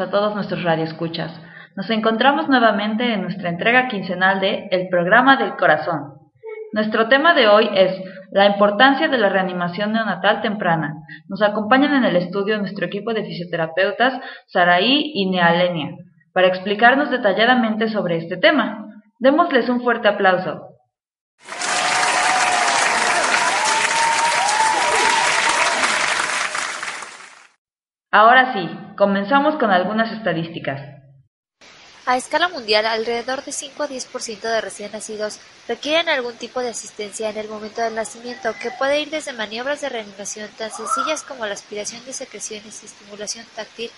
a todos nuestros radioescuchas. Nos encontramos nuevamente en nuestra entrega quincenal de El programa del corazón. Nuestro tema de hoy es la importancia de la reanimación neonatal temprana. Nos acompañan en el estudio nuestro equipo de fisioterapeutas Saraí y Nealenia para explicarnos detalladamente sobre este tema. Démosles un fuerte aplauso. Ahora sí, comenzamos con algunas estadísticas. A escala mundial, alrededor de 5 a 10% de recién nacidos requieren algún tipo de asistencia en el momento del nacimiento, que puede ir desde maniobras de reanimación tan sencillas como la aspiración de secreciones y estimulación táctil,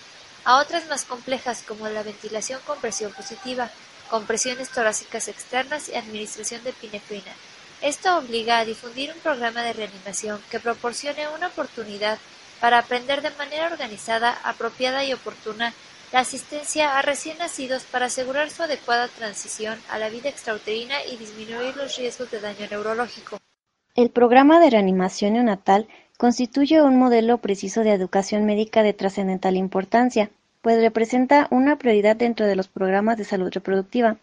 a otras más complejas como la ventilación con presión positiva, compresiones torácicas externas y administración de epinefrina. Esto obliga a difundir un programa de reanimación que proporcione una oportunidad para aprender de manera organizada, apropiada y oportuna la asistencia a recién nacidos para asegurar su adecuada transición a la vida extrauterina y disminuir los riesgos de daño neurológico. El programa de reanimación neonatal constituye un modelo preciso de educación médica de trascendental importancia, pues representa una prioridad dentro de los programas de salud reproductiva.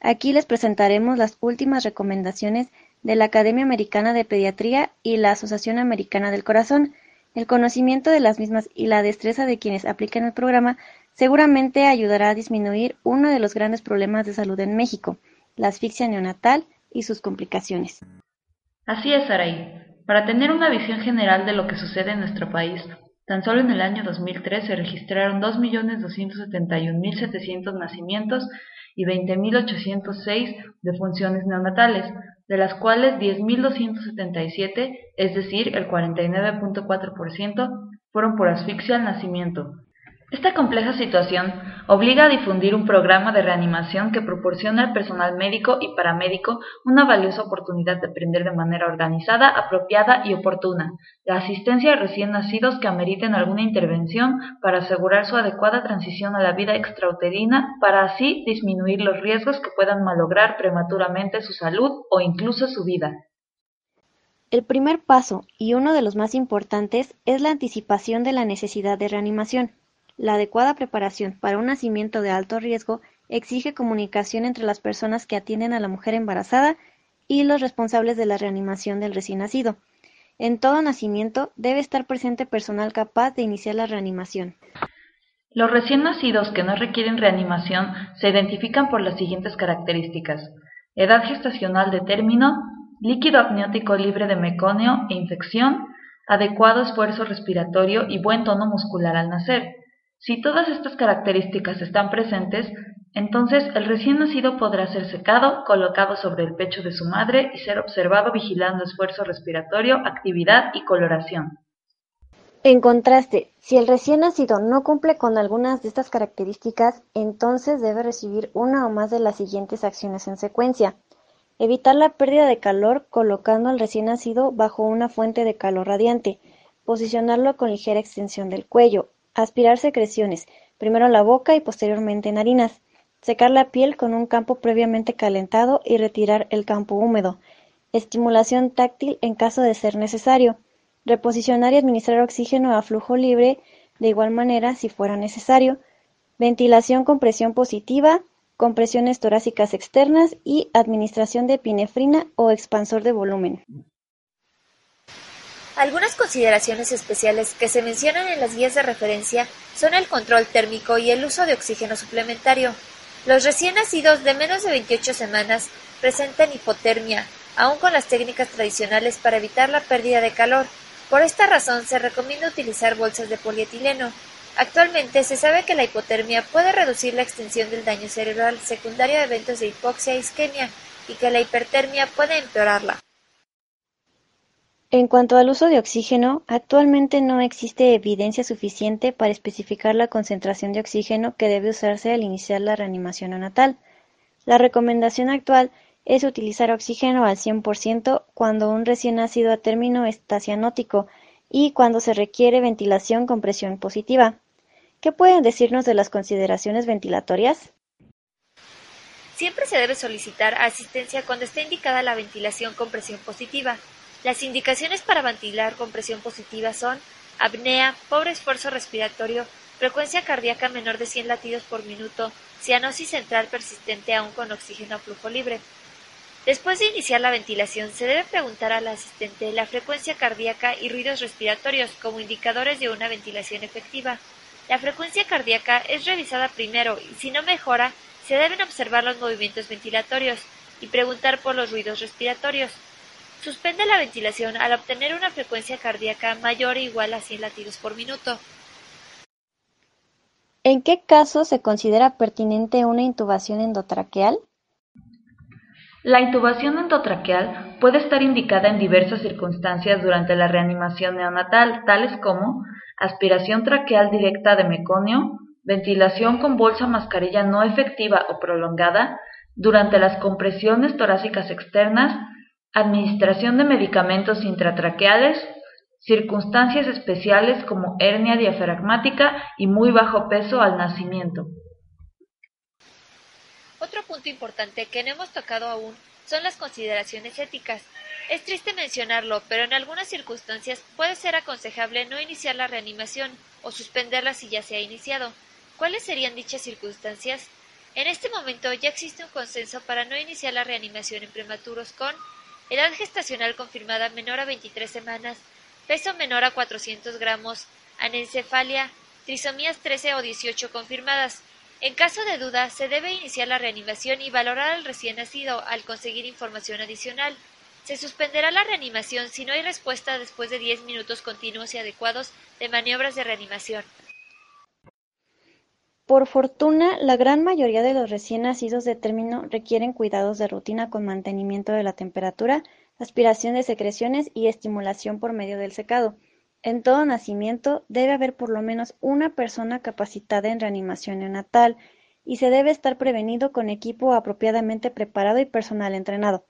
Aquí les presentaremos las últimas recomendaciones de la Academia Americana de Pediatría y la Asociación Americana del Corazón. El conocimiento de las mismas y la destreza de quienes aplican el programa seguramente ayudará a disminuir uno de los grandes problemas de salud en México, la asfixia neonatal y sus complicaciones. Así es, Saraí. Para tener una visión general de lo que sucede en nuestro país, tan solo en el año 2003 se registraron 2.271.700 nacimientos y 20.806 defunciones neonatales, de las cuales 10.277, es decir, el 49.4%, fueron por asfixia al nacimiento. Esta compleja situación obliga a difundir un programa de reanimación que proporciona al personal médico y paramédico una valiosa oportunidad de aprender de manera organizada, apropiada y oportuna la asistencia a recién nacidos que ameriten alguna intervención para asegurar su adecuada transición a la vida extrauterina para así disminuir los riesgos que puedan malograr prematuramente su salud o incluso su vida. El primer paso, y uno de los más importantes, es la anticipación de la necesidad de reanimación. La adecuada preparación para un nacimiento de alto riesgo exige comunicación entre las personas que atienden a la mujer embarazada y los responsables de la reanimación del recién nacido. En todo nacimiento debe estar presente personal capaz de iniciar la reanimación. Los recién nacidos que no requieren reanimación se identifican por las siguientes características. Edad gestacional de término, líquido amniótico libre de meconio e infección, adecuado esfuerzo respiratorio y buen tono muscular al nacer. Si todas estas características están presentes, entonces el recién nacido podrá ser secado, colocado sobre el pecho de su madre y ser observado vigilando esfuerzo respiratorio, actividad y coloración. En contraste, si el recién nacido no cumple con algunas de estas características, entonces debe recibir una o más de las siguientes acciones en secuencia. Evitar la pérdida de calor colocando al recién nacido bajo una fuente de calor radiante. Posicionarlo con ligera extensión del cuello. Aspirar secreciones, primero la boca y posteriormente narinas. Secar la piel con un campo previamente calentado y retirar el campo húmedo. Estimulación táctil en caso de ser necesario. Reposicionar y administrar oxígeno a flujo libre de igual manera si fuera necesario. Ventilación con presión positiva, compresiones torácicas externas y administración de epinefrina o expansor de volumen. Algunas consideraciones especiales que se mencionan en las guías de referencia son el control térmico y el uso de oxígeno suplementario. Los recién nacidos de menos de 28 semanas presentan hipotermia, aun con las técnicas tradicionales para evitar la pérdida de calor. Por esta razón se recomienda utilizar bolsas de polietileno. Actualmente se sabe que la hipotermia puede reducir la extensión del daño cerebral secundario a eventos de hipoxia e isquemia y que la hipertermia puede empeorarla. En cuanto al uso de oxígeno, actualmente no existe evidencia suficiente para especificar la concentración de oxígeno que debe usarse al iniciar la reanimación neonatal. La recomendación actual es utilizar oxígeno al 100% cuando un recién nacido a término está cianótico y cuando se requiere ventilación con presión positiva. ¿Qué pueden decirnos de las consideraciones ventilatorias? Siempre se debe solicitar asistencia cuando esté indicada la ventilación con presión positiva. Las indicaciones para ventilar con presión positiva son apnea, pobre esfuerzo respiratorio, frecuencia cardíaca menor de 100 latidos por minuto, cianosis central persistente aún con oxígeno a flujo libre. Después de iniciar la ventilación, se debe preguntar al asistente la frecuencia cardíaca y ruidos respiratorios como indicadores de una ventilación efectiva. La frecuencia cardíaca es revisada primero y si no mejora, se deben observar los movimientos ventilatorios y preguntar por los ruidos respiratorios. Suspende la ventilación al obtener una frecuencia cardíaca mayor o igual a 100 latidos por minuto. ¿En qué caso se considera pertinente una intubación endotraqueal? La intubación endotraqueal puede estar indicada en diversas circunstancias durante la reanimación neonatal, tales como aspiración traqueal directa de meconio, ventilación con bolsa mascarilla no efectiva o prolongada, durante las compresiones torácicas externas, administración de medicamentos intratraqueales, circunstancias especiales como hernia diafragmática y muy bajo peso al nacimiento. Otro punto importante que no hemos tocado aún son las consideraciones éticas. Es triste mencionarlo, pero en algunas circunstancias puede ser aconsejable no iniciar la reanimación o suspenderla si ya se ha iniciado. ¿Cuáles serían dichas circunstancias? En este momento ya existe un consenso para no iniciar la reanimación en prematuros con edad gestacional confirmada menor a 23 semanas, peso menor a 400 gramos, anencefalia, trisomías 13 o 18 confirmadas. En caso de duda, se debe iniciar la reanimación y valorar al recién nacido al conseguir información adicional. Se suspenderá la reanimación si no hay respuesta después de 10 minutos continuos y adecuados de maniobras de reanimación. Por fortuna, la gran mayoría de los recién nacidos de término requieren cuidados de rutina con mantenimiento de la temperatura, aspiración de secreciones y estimulación por medio del secado. En todo nacimiento debe haber por lo menos una persona capacitada en reanimación neonatal y se debe estar prevenido con equipo apropiadamente preparado y personal entrenado.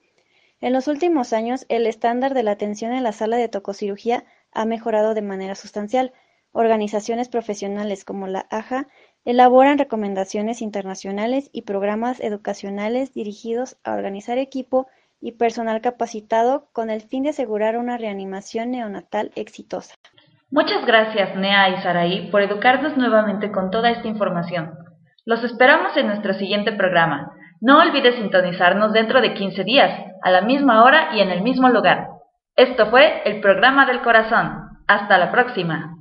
En los últimos años, el estándar de la atención en la sala de tococirugía ha mejorado de manera sustancial. Organizaciones profesionales como la AJA Elaboran recomendaciones internacionales y programas educacionales dirigidos a organizar equipo y personal capacitado con el fin de asegurar una reanimación neonatal exitosa. Muchas gracias, Nea y Saraí, por educarnos nuevamente con toda esta información. Los esperamos en nuestro siguiente programa. No olvides sintonizarnos dentro de 15 días, a la misma hora y en el mismo lugar. Esto fue el programa del corazón. Hasta la próxima.